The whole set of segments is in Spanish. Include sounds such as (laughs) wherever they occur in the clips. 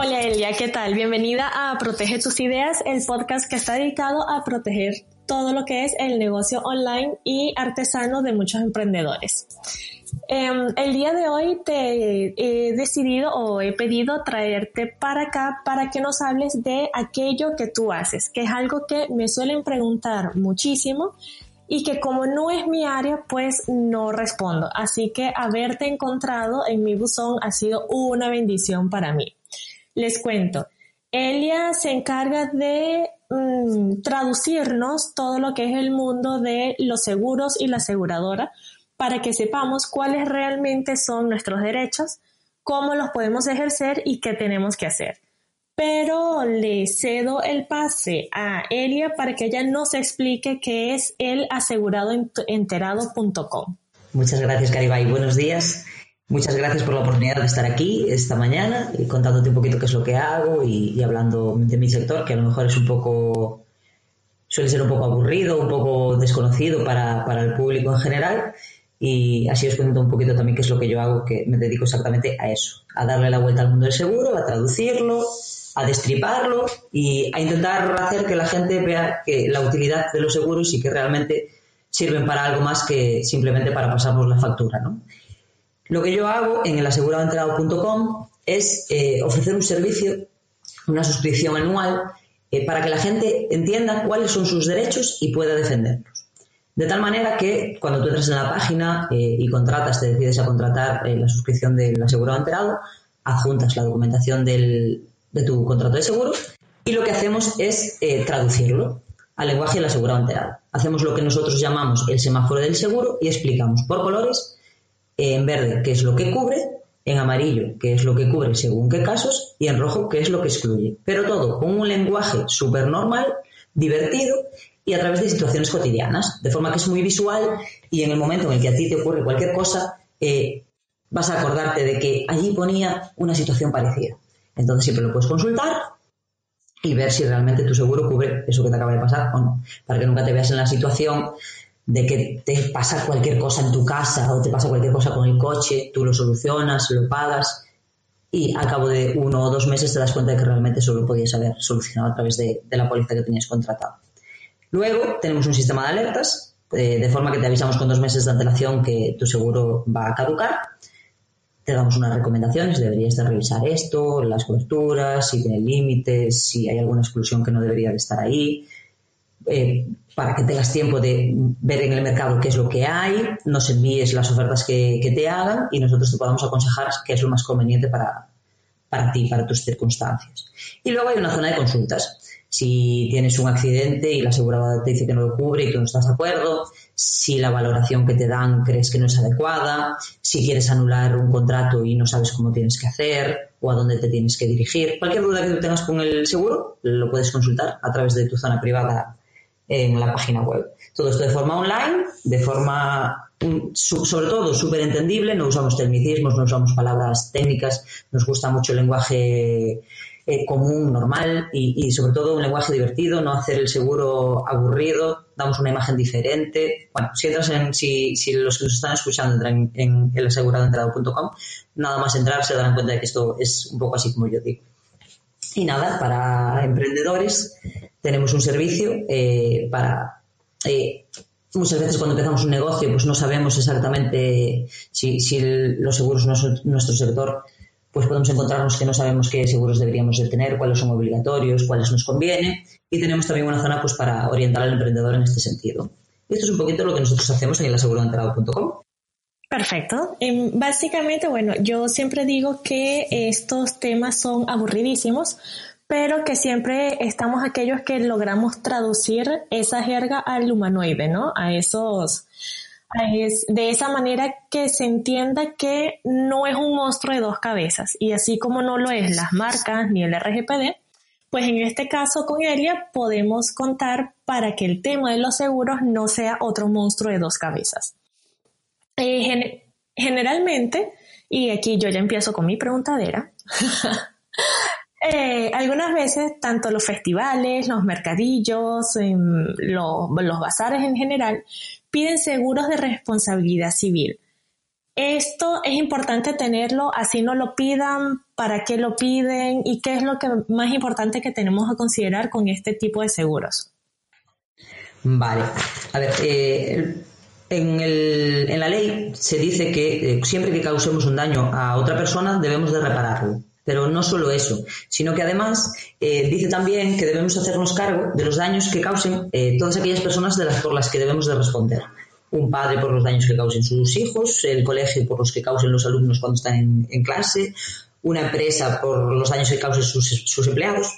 Hola Elia, ¿qué tal? Bienvenida a Protege tus ideas, el podcast que está dedicado a proteger todo lo que es el negocio online y artesano de muchos emprendedores. Em, el día de hoy te he decidido o he pedido traerte para acá para que nos hables de aquello que tú haces, que es algo que me suelen preguntar muchísimo y que como no es mi área, pues no respondo. Así que haberte encontrado en mi buzón ha sido una bendición para mí. Les cuento, Elia se encarga de mm, traducirnos todo lo que es el mundo de los seguros y la aseguradora para que sepamos cuáles realmente son nuestros derechos, cómo los podemos ejercer y qué tenemos que hacer. Pero le cedo el pase a Elia para que ella nos explique qué es el aseguradoenterado.com. Muchas gracias, Caribay. Buenos días. Muchas gracias por la oportunidad de estar aquí esta mañana y contándote un poquito qué es lo que hago y, hablando de mi sector, que a lo mejor es un poco, suele ser un poco aburrido, un poco desconocido para, para el público en general. Y así os cuento un poquito también qué es lo que yo hago, que me dedico exactamente a eso, a darle la vuelta al mundo del seguro, a traducirlo, a destriparlo y a intentar hacer que la gente vea que la utilidad de los seguros y que realmente sirven para algo más que simplemente para pasarnos la factura, ¿no? Lo que yo hago en el aseguradoenterado.com es eh, ofrecer un servicio, una suscripción anual, eh, para que la gente entienda cuáles son sus derechos y pueda defenderlos. De tal manera que cuando tú entras en la página eh, y contratas, te decides a contratar la suscripción del asegurado enterado, adjuntas la documentación de tu contrato de seguro y lo que hacemos es traducirlo al lenguaje del asegurado enterado. Hacemos lo que nosotros llamamos el semáforo del seguro y explicamos por colores en verde qué es lo que cubre, en amarillo qué es lo que cubre según qué casos y en rojo qué es lo que excluye. Pero todo con un lenguaje súper normal, divertido y a través de situaciones cotidianas, de forma que es muy visual y en el momento en el que a ti te ocurre cualquier cosa, eh, vas a acordarte de que allí ponía una situación parecida. Entonces siempre lo puedes consultar y ver si realmente tu seguro cubre eso que te acaba de pasar o no, para que nunca te veas en la situación de que te pasa cualquier cosa en tu casa o te pasa cualquier cosa con el coche, tú lo solucionas, lo pagas y al cabo de uno o dos meses te das cuenta de que realmente solo podías haber solucionado a través de, la póliza que tenías contratado. Luego tenemos un sistema de alertas, eh, de forma que te avisamos con dos meses de antelación que tu seguro va a caducar. Te damos unas recomendaciones, deberías de revisar esto, las coberturas, si tiene límites, si hay alguna exclusión que no debería de estar ahí, eh, para que tengas tiempo de ver en el mercado qué es lo que hay, nos envíes las ofertas que, te hagan y nosotros te podamos aconsejar qué es lo más conveniente para, para ti, para tus circunstancias. Y luego hay una zona de consultas. Si tienes un accidente y la aseguradora te dice que no lo cubre y tú no estás de acuerdo, si la valoración que te dan crees que no es adecuada, si quieres anular un contrato y no sabes cómo tienes que hacer o a dónde te tienes que dirigir, cualquier duda que tú tengas con el seguro lo puedes consultar a través de tu zona privada en la página web. Todo esto de forma online, de forma, mm, sobre todo, súper entendible, no usamos tecnicismos, no usamos palabras técnicas, nos gusta mucho el lenguaje eh, común, normal y, sobre todo un lenguaje divertido, no hacer el seguro aburrido, damos una imagen diferente. Bueno, si entras en, si, si los que nos están escuchando entran en, en aseguradoentrado.com, nada más entrar se darán cuenta de que esto es un poco así como yo digo. Y nada, para emprendedores tenemos un servicio eh, para... Eh, muchas veces cuando empezamos un negocio pues no sabemos exactamente si, los seguros no son nuestro sector, pues podemos encontrarnos que no sabemos qué seguros deberíamos de tener, cuáles son obligatorios, cuáles nos conviene y tenemos también una zona pues para orientar al emprendedor en este sentido. Y esto es un poquito lo que nosotros hacemos en el aseguroentrado.com. Perfecto. Em, básicamente, bueno, yo siempre digo que estos temas son aburridísimos, pero que siempre estamos aquellos que logramos traducir esa jerga al humanoide, ¿no? A esos, Es de esa manera que se entienda que no es un monstruo de dos cabezas y así como no lo es las marcas ni el RGPD, pues en este caso con Elia podemos contar para que el tema de los seguros no sea otro monstruo de dos cabezas. Eh, generalmente, y aquí yo ya empiezo con mi preguntadera, (laughs) eh, algunas veces tanto los festivales, los mercadillos, em, los, bazares en general, piden seguros de responsabilidad civil. Esto es importante tenerlo, así no lo pidan, para qué lo piden y qué es lo que más importante que tenemos a considerar con este tipo de seguros. Vale, a ver, eh, en, el, en, la ley se dice que eh, siempre que causemos un daño a otra persona debemos de repararlo. Pero no solo eso, sino que además eh, dice también que debemos hacernos cargo de los daños que causen todas aquellas personas de las, por las que debemos de responder un padre por los daños que causen sus hijos, el colegio por los que causen los alumnos cuando están en, clase, una empresa por los daños que causen sus, empleados.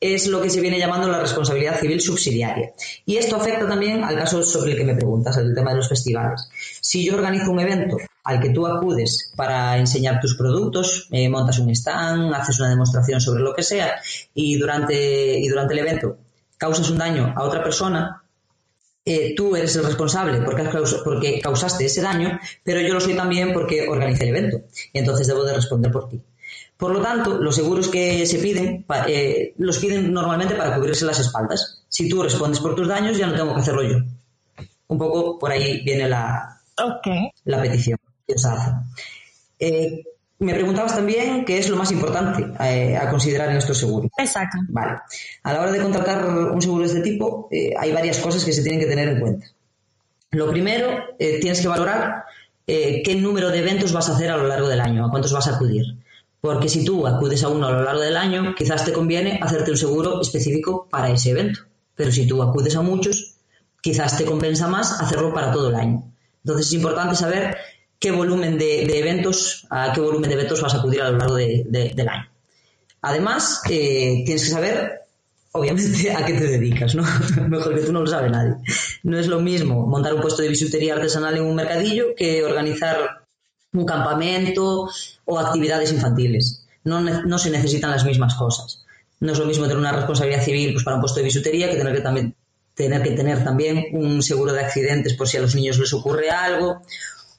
Es lo que se viene llamando la responsabilidad civil subsidiaria. Y esto afecta también al caso sobre el que me preguntas, el tema de los festivales. Si yo organizo un evento al que tú acudes para enseñar tus productos, eh, montas un stand, haces una demostración sobre lo que sea y durante, y durante el evento causas un daño a otra persona, eh, tú eres el responsable porque, porque causaste ese daño, pero yo lo soy también porque organicé el evento. Y entonces debo de responder por ti. Por lo tanto, los seguros que se piden, eh, los piden normalmente para cubrirse las espaldas. Si tú respondes por tus daños, ya no tengo que hacerlo yo. Un poco por ahí viene la, la petición Eh, me preguntabas también qué es lo más importante eh, a considerar en estos seguros. Exacto. Vale. A la hora de contratar un seguro de este tipo, eh, hay varias cosas que se tienen que tener en cuenta. Lo primero, tienes que valorar qué número de eventos vas a hacer a lo largo del año, a cuántos vas a acudir. Porque si tú acudes a uno a lo largo del año, quizás te conviene hacerte un seguro específico para ese evento. Pero si tú acudes a muchos, quizás te compensa más hacerlo para todo el año. Entonces es importante saber qué volumen de, eventos, a qué volumen de eventos vas a acudir a lo largo del año. Además, eh, tienes que saber, obviamente, a qué te dedicas, ¿no? (laughs) Mejor que tú no lo sabe nadie. No es lo mismo montar un puesto de bisutería artesanal en un mercadillo que organizar un campamento o actividades infantiles. No, no se necesitan las mismas cosas. No es lo mismo tener una responsabilidad civil pues, para un puesto de bisutería que tener que también tener que tener también un seguro de accidentes por si a los niños les ocurre algo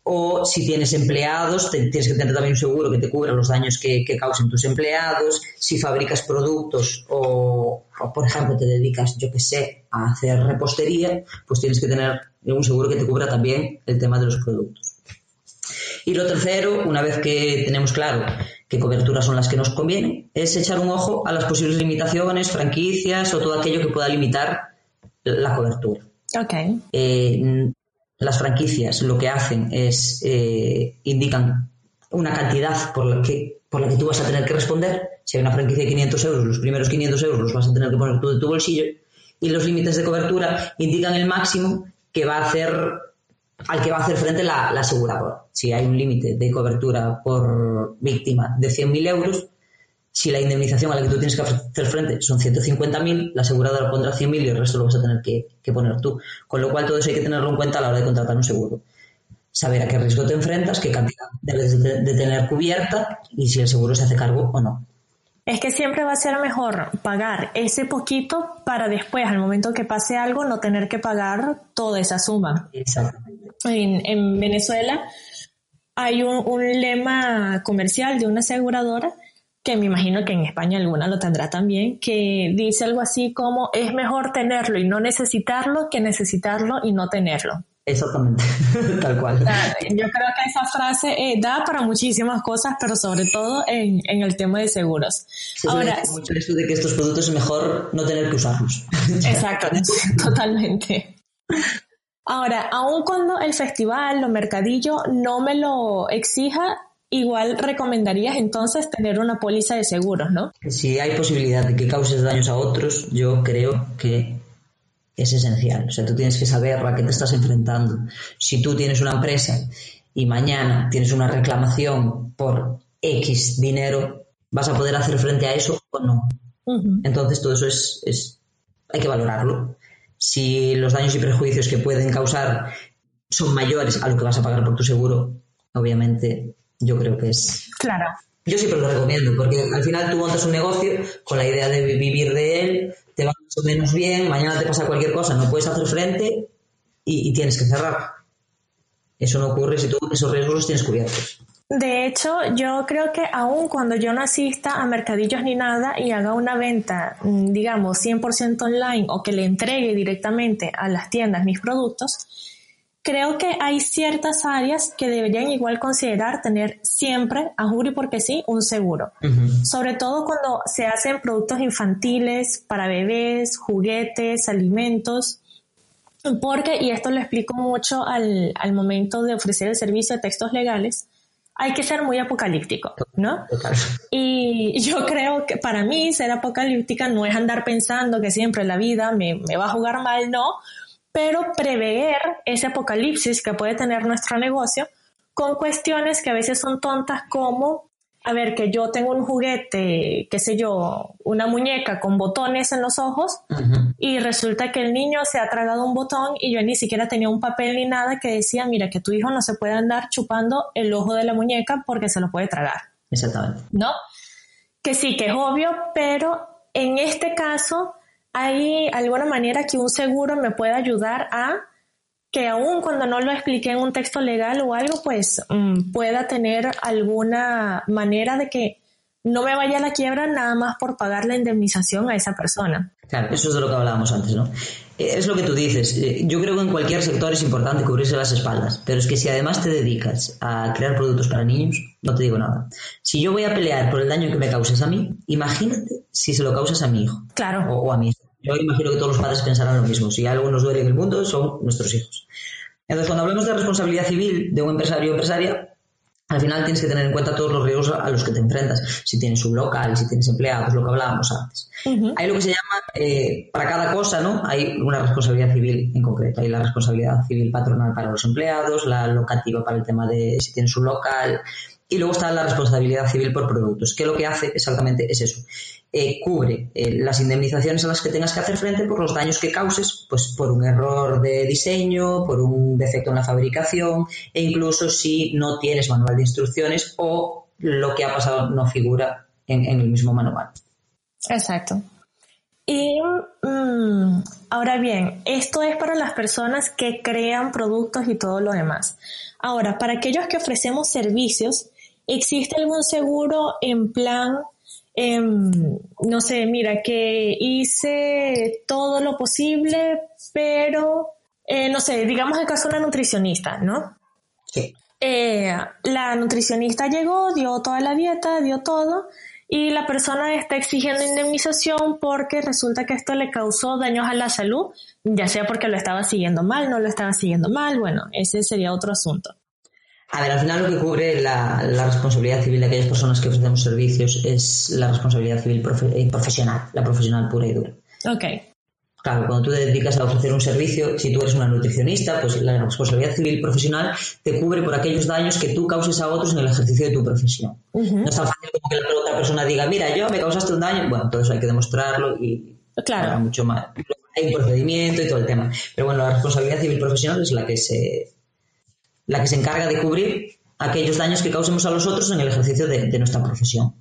o si tienes empleados, tienes que tener también un seguro que te cubra los daños que, causen tus empleados, si fabricas productos o, por ejemplo, te dedicas, yo que sé, a hacer repostería, pues tienes que tener un seguro que te cubra también el tema de los productos. Y lo tercero, una vez que tenemos claro qué coberturas son las que nos convienen, es echar un ojo a las posibles limitaciones, franquicias o todo aquello que pueda limitar la cobertura. Okay. Eh, las franquicias lo que hacen es eh, indican una cantidad por la, que, por la que tú vas a tener que responder. Si hay una franquicia de 500 euros, los primeros 500 euros los vas a tener que poner tú de tu bolsillo. Y los límites de cobertura indican el máximo que va a hacer al que va a hacer frente la, la aseguradora. Si hay un límite de cobertura por víctima de 100.000 euros, si la indemnización a la que tú tienes que hacer frente son 150.000, la aseguradora pondrá 100.000 y el resto lo vas a tener que, poner tú. Con lo cual todo eso hay que tenerlo en cuenta a la hora de contratar un seguro. Saber a qué riesgo te enfrentas, qué cantidad debes de, tener cubierta y si el seguro se hace cargo o no. Es que siempre va a ser mejor pagar ese poquito para después, al momento que pase algo, no tener que pagar toda esa suma. Exactamente. En, Venezuela hay un, un lema comercial de una aseguradora que me imagino que en España alguna lo tendrá también, que dice algo así como es mejor tenerlo y no necesitarlo que necesitarlo y no tenerlo. Exactamente, (laughs) tal cual. yo creo que esa frase eh, da para muchísimas cosas, pero sobre todo en, el tema de seguros. Ahora, mucho esto de que estos productos es mejor no tener que usarlos. (laughs) Exacto, (laughs) totalmente. Ahora, aun cuando el festival o mercadillo no me lo exija, igual recomendarías entonces tener una póliza de seguros, ¿no? Si hay posibilidad de que causes daños a otros, yo creo que es esencial. O sea, tú tienes que saber a qué te estás enfrentando. Si tú tienes una empresa y mañana tienes una reclamación por X dinero, ¿vas a poder hacer frente a eso o no? Entonces todo eso es, es, hay que valorarlo. Si los daños y prejuicios que pueden causar son mayores a lo que vas a pagar por tu seguro, obviamente yo creo que es... Claro. Yo siempre lo recomiendo, porque al final tú montas un negocio con la idea de vivir de él, te va más o menos bien, mañana te pasa cualquier cosa, no puedes hacer frente y, tienes que cerrar. Eso no ocurre si tú esos riesgos los tienes cubiertos. De hecho, yo creo que aún cuando yo no asista a mercadillos ni nada y haga una venta, mm, digamos, 100% online o que le entregue directamente a las tiendas mis productos, creo que hay ciertas áreas que deberían igual considerar tener siempre, a jury porque sí, un seguro. Sobre todo cuando se hacen productos infantiles para bebés, juguetes, alimentos. Porque, y esto lo explico mucho al, al momento de ofrecer el servicio de textos legales, hay que ser muy apocalíptico, ¿no? Y yo creo que para mí ser apocalíptica no es andar pensando que siempre la vida me, me va a jugar mal, no, pero prever ese apocalipsis que puede tener nuestro negocio con cuestiones que a veces son tontas como a ver, que yo tengo un juguete, qué sé yo, una muñeca con botones en los ojos y resulta que el niño se ha tragado un botón y yo ni siquiera tenía un papel ni nada que decía, mira, que tu hijo no se puede andar chupando el ojo de la muñeca porque se lo puede tragar. Exactamente. ¿No? Que sí, que es obvio, pero en este caso hay alguna manera que un seguro me pueda ayudar a que aún cuando no lo expliqué en un texto legal o algo, pues mm, pueda tener alguna manera de que no me vaya a la quiebra nada más por pagar la indemnización a esa persona. Claro, eso es de lo que hablábamos antes, ¿no? Eh, es lo que tú dices. Eh, yo creo que en cualquier sector es importante cubrirse las espaldas, pero es que si además te dedicas a crear productos para niños, no te digo nada. Si yo voy a pelear por el daño que me causes a mí, imagínate si se lo causas a mi hijo. Claro. O, a mí. Yo imagino que todos los padres pensarán lo mismo. Si algo nos duele en el mundo, son nuestros hijos. Entonces, cuando hablamos de responsabilidad civil de un empresario o empresaria, al final tienes que tener en cuenta todos los riesgos a los que te enfrentas. Si tienes un local, si tienes empleados, lo que hablábamos antes. Hay lo que se llama, eh, para cada cosa, ¿no? Hay una responsabilidad civil en concreto. Hay la responsabilidad civil patronal para los empleados, la locativa para el tema de si tienes un local, y luego está la responsabilidad civil por productos, que lo que hace exactamente es eso. Eh, cubre eh, las indemnizaciones a las que tengas que hacer frente por los daños que causes, pues por un error de diseño, por un defecto en la fabricación e incluso si no tienes manual de instrucciones o lo que ha pasado no figura en, el mismo manual. Exacto. Y mm, ahora bien, esto es para las personas que crean productos y todo lo demás. Ahora, para aquellos que ofrecemos servicios, ¿existe algún seguro en plan Em, no sé, mira, que hice todo lo posible, pero, eh, no sé, digamos el caso de una nutricionista, ¿no? Sí. Eh, la nutricionista llegó, dio toda la dieta, dio todo, y la persona está exigiendo indemnización porque resulta que esto le causó daños a la salud, ya sea porque lo estaba siguiendo mal, no lo estaba siguiendo mal, bueno, ese sería otro asunto. A ver, al final lo que cubre la, responsabilidad civil de aquellas personas que ofrecemos servicios es la responsabilidad civil eh, profesional, la profesional pura y dura. Ok. Claro, cuando tú te dedicas a ofrecer un servicio, si tú eres una nutricionista, pues la responsabilidad civil profesional te cubre por aquellos daños que tú causes a otros en el ejercicio de tu profesión. No es tan fácil como que la otra persona diga, mira, yo me causaste un daño. Bueno, todo eso hay que demostrarlo y claro. mucho más. Hay un procedimiento y todo el tema. Pero bueno, la responsabilidad civil profesional es la que se, la que se encarga de cubrir aquellos daños que causemos a los otros en el ejercicio de, nuestra profesión.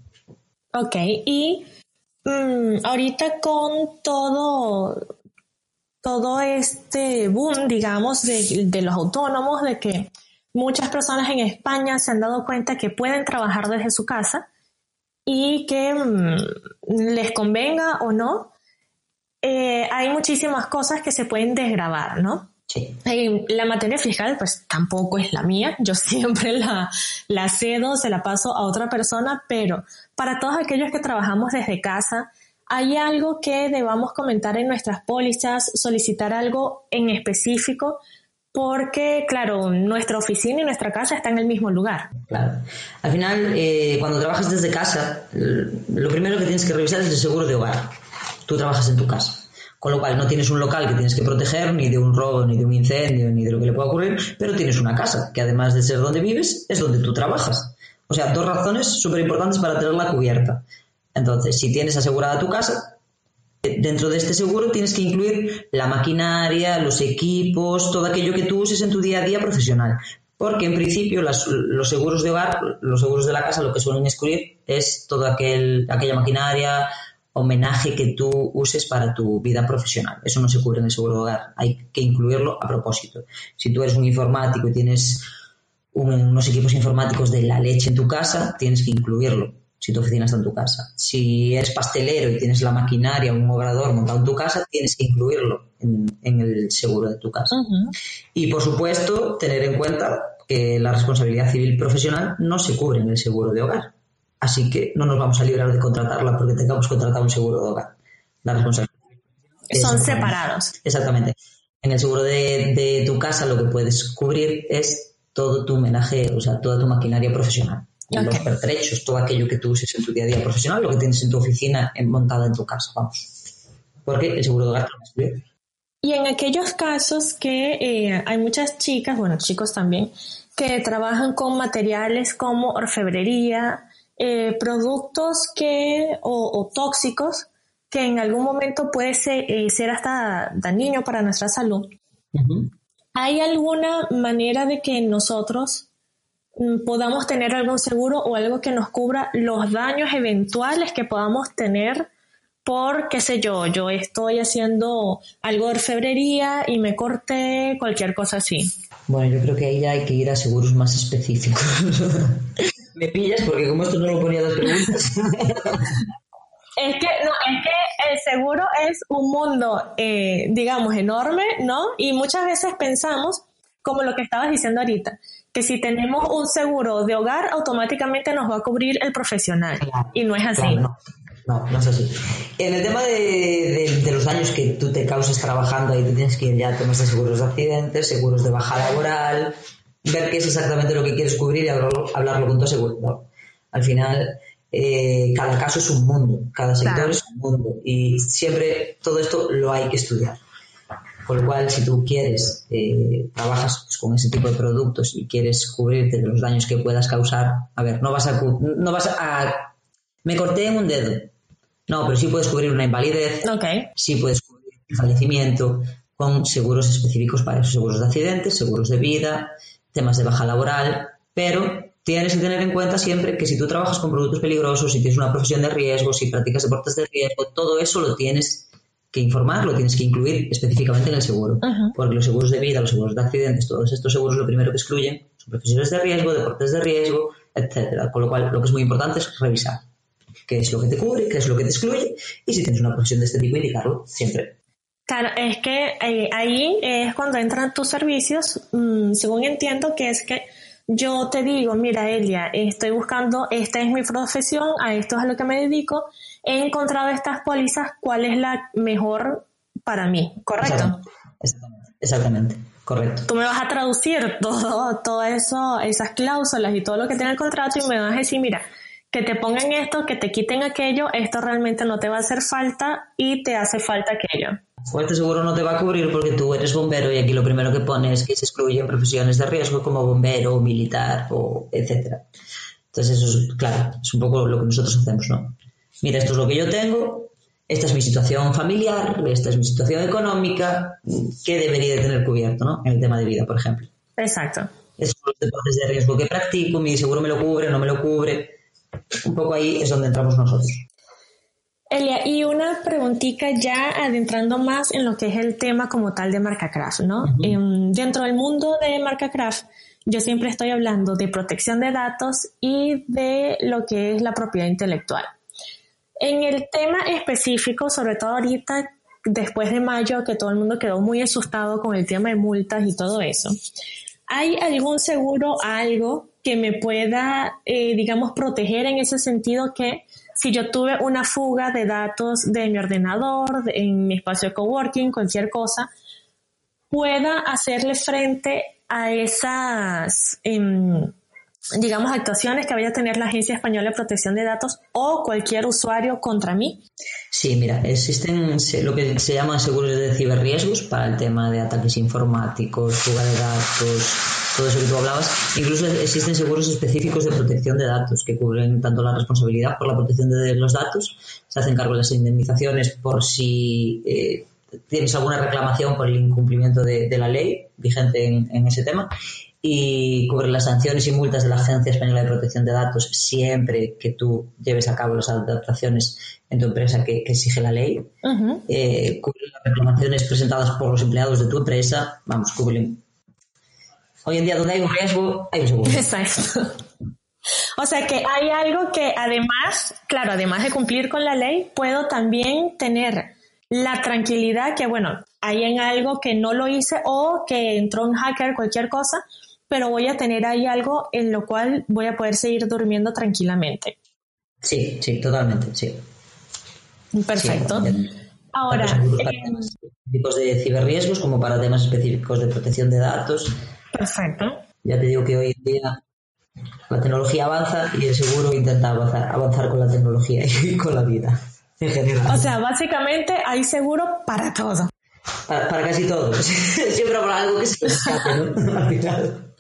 Ok, y mm, ahorita con todo, todo este boom, digamos, de, los autónomos, de que muchas personas en España se han dado cuenta que pueden trabajar desde su casa y que mm, les convenga o no, eh, hay muchísimas cosas que se pueden desgravar, ¿no? La materia fiscal, pues tampoco es la mía. Yo (laughs) siempre la, la cedo, se la paso a otra persona, pero para todos aquellos que trabajamos desde casa, ¿hay algo que debamos comentar en nuestras pólizas, solicitar algo en específico? Porque, claro, nuestra oficina y nuestra casa están en el mismo lugar. Claro. Al final, eh, cuando trabajas desde casa, lo primero que tienes que revisar es el seguro de hogar. Tú trabajas en tu casa con lo cual no tienes un local que tienes que proteger ni de un robo, ni de un incendio, ni de lo que le pueda ocurrir, pero tienes una casa, que además de ser donde vives, es donde tú trabajas. O sea, dos razones súper importantes para tenerla cubierta. Entonces, si tienes asegurada tu casa, dentro de este seguro tienes que incluir la maquinaria, los equipos, todo aquello que tú uses en tu día a día profesional. Porque en principio los seguros de hogar, los seguros de la casa, lo que suelen excluir es toda aquel, aquella maquinaria, homenaje que tú uses para tu vida profesional. Eso no se cubre en el seguro de hogar. Hay que incluirlo a propósito. Si tú eres un informático y tienes unos equipos informáticos de la leche en tu casa, tienes que incluirlo si tu oficina está en tu casa. Si eres pastelero y tienes la maquinaria, un obrador montado en tu casa, tienes que incluirlo en, el seguro de tu casa. Y por supuesto, tener en cuenta que la responsabilidad civil profesional no se cubre en el seguro de hogar. Así que no nos vamos a librar de contratarla porque tengamos contratado un seguro de hogar. La responsabilidad. Son separados. Exactamente. En el seguro de, de tu casa lo que puedes cubrir es todo tu homenaje, o sea, toda tu maquinaria profesional los pertrechos, todo aquello que tú uses en tu día a día profesional, lo que tienes en tu oficina montada en tu casa, vamos. Porque el seguro de hogar lo Y en aquellos casos que eh, hay muchas chicas, bueno, chicos también, que trabajan con materiales como orfebrería, eh, productos que, o, tóxicos, que en algún momento puede ser, eh, hasta dañino para nuestra salud. ¿Hay alguna manera de que nosotros Mm, podamos tener algún seguro o algo que nos cubra los daños eventuales que podamos tener por, qué sé yo, yo estoy haciendo algo de orfebrería y me corté, cualquier cosa así. Bueno, yo creo que ahí ya hay que ir a seguros más específicos. (laughs) me pillas porque como esto no lo ponía las preguntas. (laughs) es que, no, es que el seguro es un mundo, eh, digamos, enorme, ¿no? Y muchas veces pensamos, como lo que estabas diciendo ahorita, que si tenemos un seguro de hogar, automáticamente nos va a cubrir el profesional. y no es así. no. no. es así. En el tema de, los años que tú te causas trabajando, ahí te tienes que ir ya a temas de seguros de accidentes, seguros de baja laboral, ver qué es exactamente lo que quieres cubrir y hablarlo, con tu seguro. Al final, eh, cada caso es un mundo, cada sector es un mundo y siempre todo esto lo hay que estudiar. Con lo cual, si tú quieres, eh, trabajas pues, con ese tipo de productos y quieres cubrirte de los daños que puedas causar, a ver, no vas a, no vas a, me corté en un dedo. No, pero sí puedes cubrir una invalidez, okay. sí puedes cubrir un fallecimiento con seguros específicos para esos seguros de accidentes, seguros de vida, temas de baja laboral, pero tienes que tener en cuenta siempre que si tú trabajas con productos peligrosos, si tienes una profesión de riesgo, si practicas deportes de riesgo, todo eso lo tienes que informar, lo tienes que incluir específicamente en el seguro. Porque los seguros de vida, los seguros de accidentes, todos estos seguros lo primero que excluyen son profesiones de riesgo, deportes de riesgo, etcétera. Con lo cual, lo que es muy importante es revisar qué es lo que te cubre, qué es lo que te excluye, y si tienes una profesión de este tipo, indicarlo siempre. Claro, es que eh, ahí es cuando entran tus servicios, mm, según entiendo, que es que yo te digo, mira, Elia, estoy buscando, esta es mi profesión, a esto es a lo que me dedico, he encontrado estas pólizas, ¿cuál es la mejor para mí? ¿Correcto? Exactamente, correcto. Tú me vas a traducir todo, todo eso, esas cláusulas y todo lo que tiene el contrato y me vas a decir, mira, que te pongan esto, que te quiten aquello, esto realmente no te va a hacer falta y te hace falta aquello. O este seguro no te va a cubrir porque tú eres bombero y aquí lo primero que pones es que se excluyen profesiones de riesgo como bombero, militar o etcétera. Entonces eso es, claro, es un poco lo que nosotros hacemos, ¿no? mira, esto es lo que yo tengo, esta es mi situación familiar, esta es mi situación económica, ¿qué debería de tener cubierto, ¿no? En el tema de vida, por ejemplo. Exacto. Esos son los deportes de riesgo que practico, mi seguro me lo cubre, no me lo cubre. Un poco ahí es donde entramos nosotros. Elia, y una preguntita ya adentrando más en lo que es el tema como tal de MarcaCraft, ¿no? Em, dentro del mundo de MarcaCraft, yo siempre estoy hablando de protección de datos y de lo que es la propiedad intelectual. En el tema específico, sobre todo ahorita, después de mayo, que todo el mundo quedó muy asustado con el tema de multas y todo eso, ¿hay algún seguro, algo que me pueda, eh, digamos, proteger en ese sentido que si yo tuve una fuga de datos de mi ordenador, en mi espacio de coworking, cualquier cosa, pueda hacerle frente a esas... Em, digamos, actuaciones que vaya a tener la Agencia Española de Protección de Datos o cualquier usuario contra mí? Sí, mira, existen lo que se llaman seguros de ciberriesgos para el tema de ataques informáticos, fuga de datos, todo eso que tú hablabas. Incluso existen seguros específicos de protección de datos que cubren tanto la responsabilidad por la protección de los datos, se hacen cargo de las indemnizaciones por si eh, tienes alguna reclamación por el incumplimiento de, la ley vigente en, ese tema y cubre las sanciones y multas de la Agencia Española de Protección de Datos siempre que tú lleves a cabo las adaptaciones en tu empresa que, exige la ley. Eh, cubre las reclamaciones presentadas por los empleados de tu empresa. Vamos, cubren. Hoy en día donde hay un riesgo, hay un seguro. (laughs) Exacto. O sea que hay algo que además, claro, además de cumplir con la ley, puedo también tener la tranquilidad que, bueno, hay en algo que no lo hice o que entró un hacker, cualquier cosa, pero voy a tener ahí algo en lo cual voy a poder seguir durmiendo tranquilamente. Sí, sí, totalmente, sí. Perfecto. Ahora, temas específicos de ciberriesgos como para temas específicos de protección de datos. Perfecto. Ya te digo que hoy en día la tecnología avanza y el seguro intenta avanzar, avanzar con la tecnología y (laughs) con la vida. O sea, básicamente hay seguro para todo. Para, casi todo. (laughs) Siempre habrá algo que se escape, ¿no? (laughs) Al final.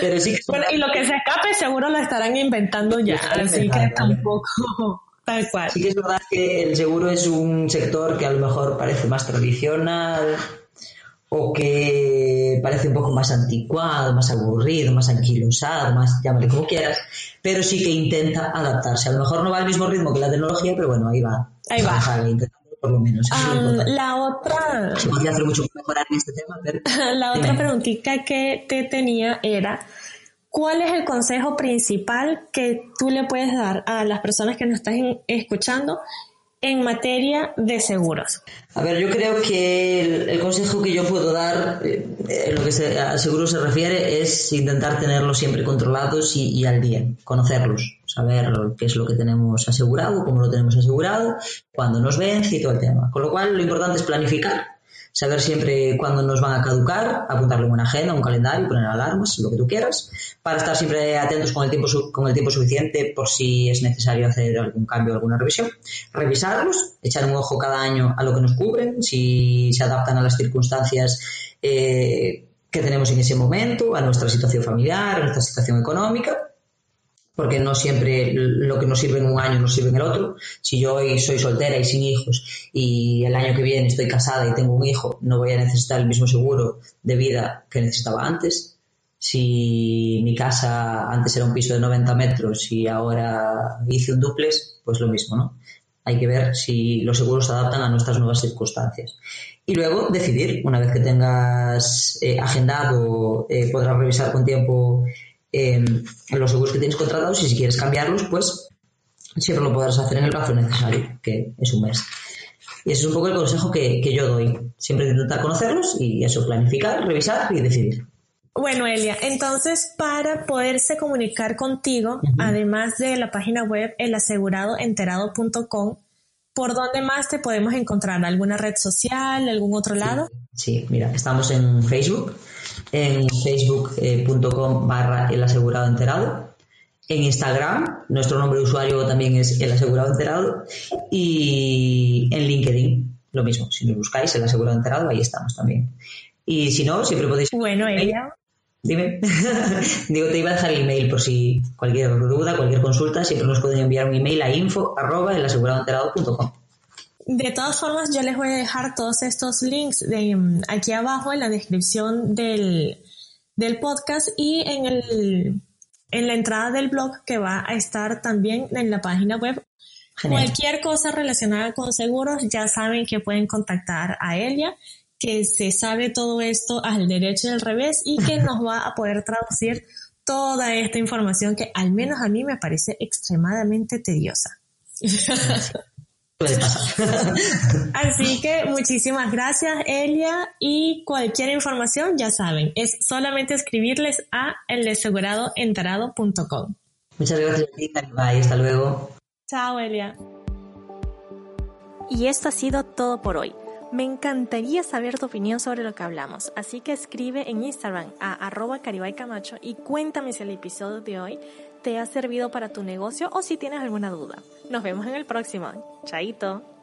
Pero sí que bueno, y lo que se escape seguro lo estarán inventando ya, así que tampoco tal cual. Sí que es verdad que el seguro es un sector que a lo mejor parece más tradicional, o que parece un poco más anticuado, más aburrido, más anquilosado, más llámale como quieras, pero sí que intenta adaptarse. A lo mejor no va al mismo ritmo que la tecnología, pero bueno, ahí va. Ahí va. por lo menos. la otra... Se podría hacer mucho mejorar en este tema, pero... (laughs) la otra preguntita que te tenía era... ¿Cuál es el consejo principal que tú le puedes dar a las personas que nos están escuchando en materia de seguros? A ver, yo creo que el, consejo que yo puedo dar, eh, en lo que se, a seguros se refiere, es intentar tenerlos siempre controlados y, y, al día, conocerlos, saber qué es lo que tenemos asegurado, cómo lo tenemos asegurado, cuándo nos vence y todo el tema. Con lo cual, lo importante es planificar saber siempre cuándo nos van a caducar, apuntarlo en una agenda, un calendario, poner alarmas, lo que tú quieras, para estar siempre atentos con el tiempo, con el tiempo suficiente por si es necesario hacer algún cambio o alguna revisión, revisarlos, echar un ojo cada año a lo que nos cubren, si se adaptan a las circunstancias eh, que tenemos en ese momento, a nuestra situación familiar, a nuestra situación económica porque no siempre lo que nos sirve en un año nos sirve en el otro. Si yo hoy soy soltera y sin hijos y el año que viene estoy casada y tengo un hijo, no voy a necesitar el mismo seguro de vida que necesitaba antes. Si mi casa antes era un piso de 90 metros y ahora hice un duplex, pues lo mismo, ¿no? Hay que ver si los seguros se adaptan a nuestras nuevas circunstancias. Y luego decidir, una vez que tengas eh, agendado, eh, podrás revisar con tiempo Em, los seguros que tienes contratados y si quieres cambiarlos, pues siempre lo podrás hacer en el plazo necesario, que es un mes. Y ese es un poco el consejo que, yo doy. Siempre intentar conocerlos y eso, planificar, revisar y decidir. Bueno, Elia, entonces para poderse comunicar contigo, además de la página web elaseguradoenterado.com, ¿por dónde más te podemos encontrar? ¿Alguna red social? ¿Algún otro lado? Sí, mira, estamos en Facebook, en facebook.com barra el asegurado enterado. En Instagram, nuestro nombre de usuario también es el asegurado enterado. Y en LinkedIn, lo mismo. Si nos buscáis el asegurado enterado, ahí estamos también. Y si no, siempre podéis. Bueno, ella. Dime. (laughs) Digo, te iba a dejar el email por si cualquier duda, cualquier consulta, siempre nos pueden enviar un email a info arroba de todas formas, yo les voy a dejar todos estos links de mm, aquí abajo en la descripción del, del podcast y en, el, en la entrada del blog que va a estar también en la página web. Cualquier cosa relacionada con seguros, ya saben que pueden contactar a Elia, que se sabe todo esto al derecho y al revés y que (laughs) nos va a poder traducir toda esta información que al menos a mí me parece extremadamente tediosa. (laughs) (laughs) Así que muchísimas gracias, Elia. Y cualquier información, ya saben, es solamente escribirles a eldeseguradoenterado.com. Muchas gracias, Bye, hasta luego. Chao, Elia. Y esto ha sido todo por hoy. Me encantaría saber tu opinión sobre lo que hablamos, así que escribe en Instagram a arroba camacho y cuéntame si el episodio de hoy te ha servido para tu negocio o si tienes alguna duda. Nos vemos en el próximo. Chaito.